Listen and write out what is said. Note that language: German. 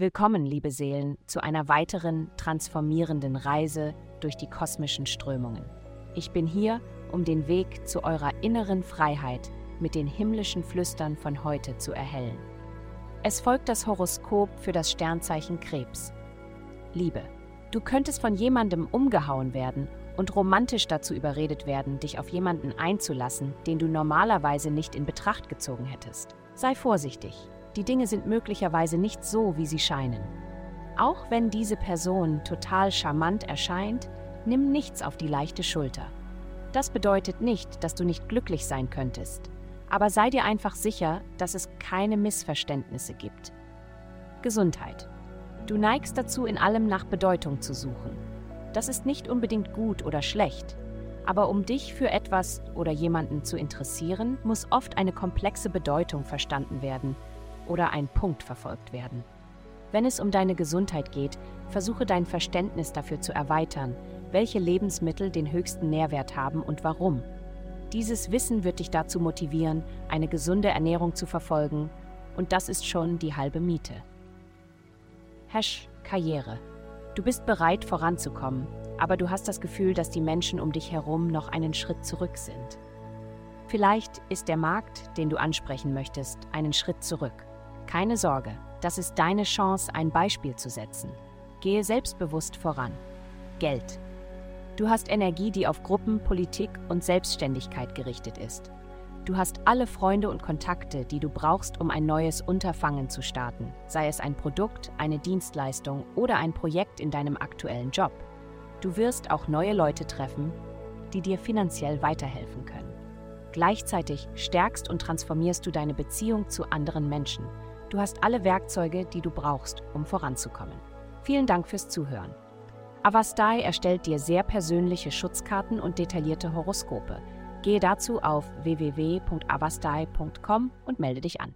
Willkommen, liebe Seelen, zu einer weiteren transformierenden Reise durch die kosmischen Strömungen. Ich bin hier, um den Weg zu eurer inneren Freiheit mit den himmlischen Flüstern von heute zu erhellen. Es folgt das Horoskop für das Sternzeichen Krebs. Liebe, du könntest von jemandem umgehauen werden und romantisch dazu überredet werden, dich auf jemanden einzulassen, den du normalerweise nicht in Betracht gezogen hättest. Sei vorsichtig, die Dinge sind möglicherweise nicht so, wie sie scheinen. Auch wenn diese Person total charmant erscheint, nimm nichts auf die leichte Schulter. Das bedeutet nicht, dass du nicht glücklich sein könntest, aber sei dir einfach sicher, dass es keine Missverständnisse gibt. Gesundheit. Du neigst dazu, in allem nach Bedeutung zu suchen. Das ist nicht unbedingt gut oder schlecht, aber um dich für etwas oder jemanden zu interessieren, muss oft eine komplexe Bedeutung verstanden werden oder ein Punkt verfolgt werden. Wenn es um deine Gesundheit geht, versuche dein Verständnis dafür zu erweitern, welche Lebensmittel den höchsten Nährwert haben und warum. Dieses Wissen wird dich dazu motivieren, eine gesunde Ernährung zu verfolgen, und das ist schon die halbe Miete. Hash Karriere. Du bist bereit voranzukommen, aber du hast das Gefühl, dass die Menschen um dich herum noch einen Schritt zurück sind. Vielleicht ist der Markt, den du ansprechen möchtest, einen Schritt zurück. Keine Sorge, das ist deine Chance, ein Beispiel zu setzen. Gehe selbstbewusst voran. Geld. Du hast Energie, die auf Gruppen, Politik und Selbstständigkeit gerichtet ist. Du hast alle Freunde und Kontakte, die du brauchst, um ein neues Unterfangen zu starten, sei es ein Produkt, eine Dienstleistung oder ein Projekt in deinem aktuellen Job. Du wirst auch neue Leute treffen, die dir finanziell weiterhelfen können. Gleichzeitig stärkst und transformierst du deine Beziehung zu anderen Menschen. Du hast alle Werkzeuge, die du brauchst, um voranzukommen. Vielen Dank fürs Zuhören. Avastai erstellt dir sehr persönliche Schutzkarten und detaillierte Horoskope. Gehe dazu auf www.avastai.com und melde dich an.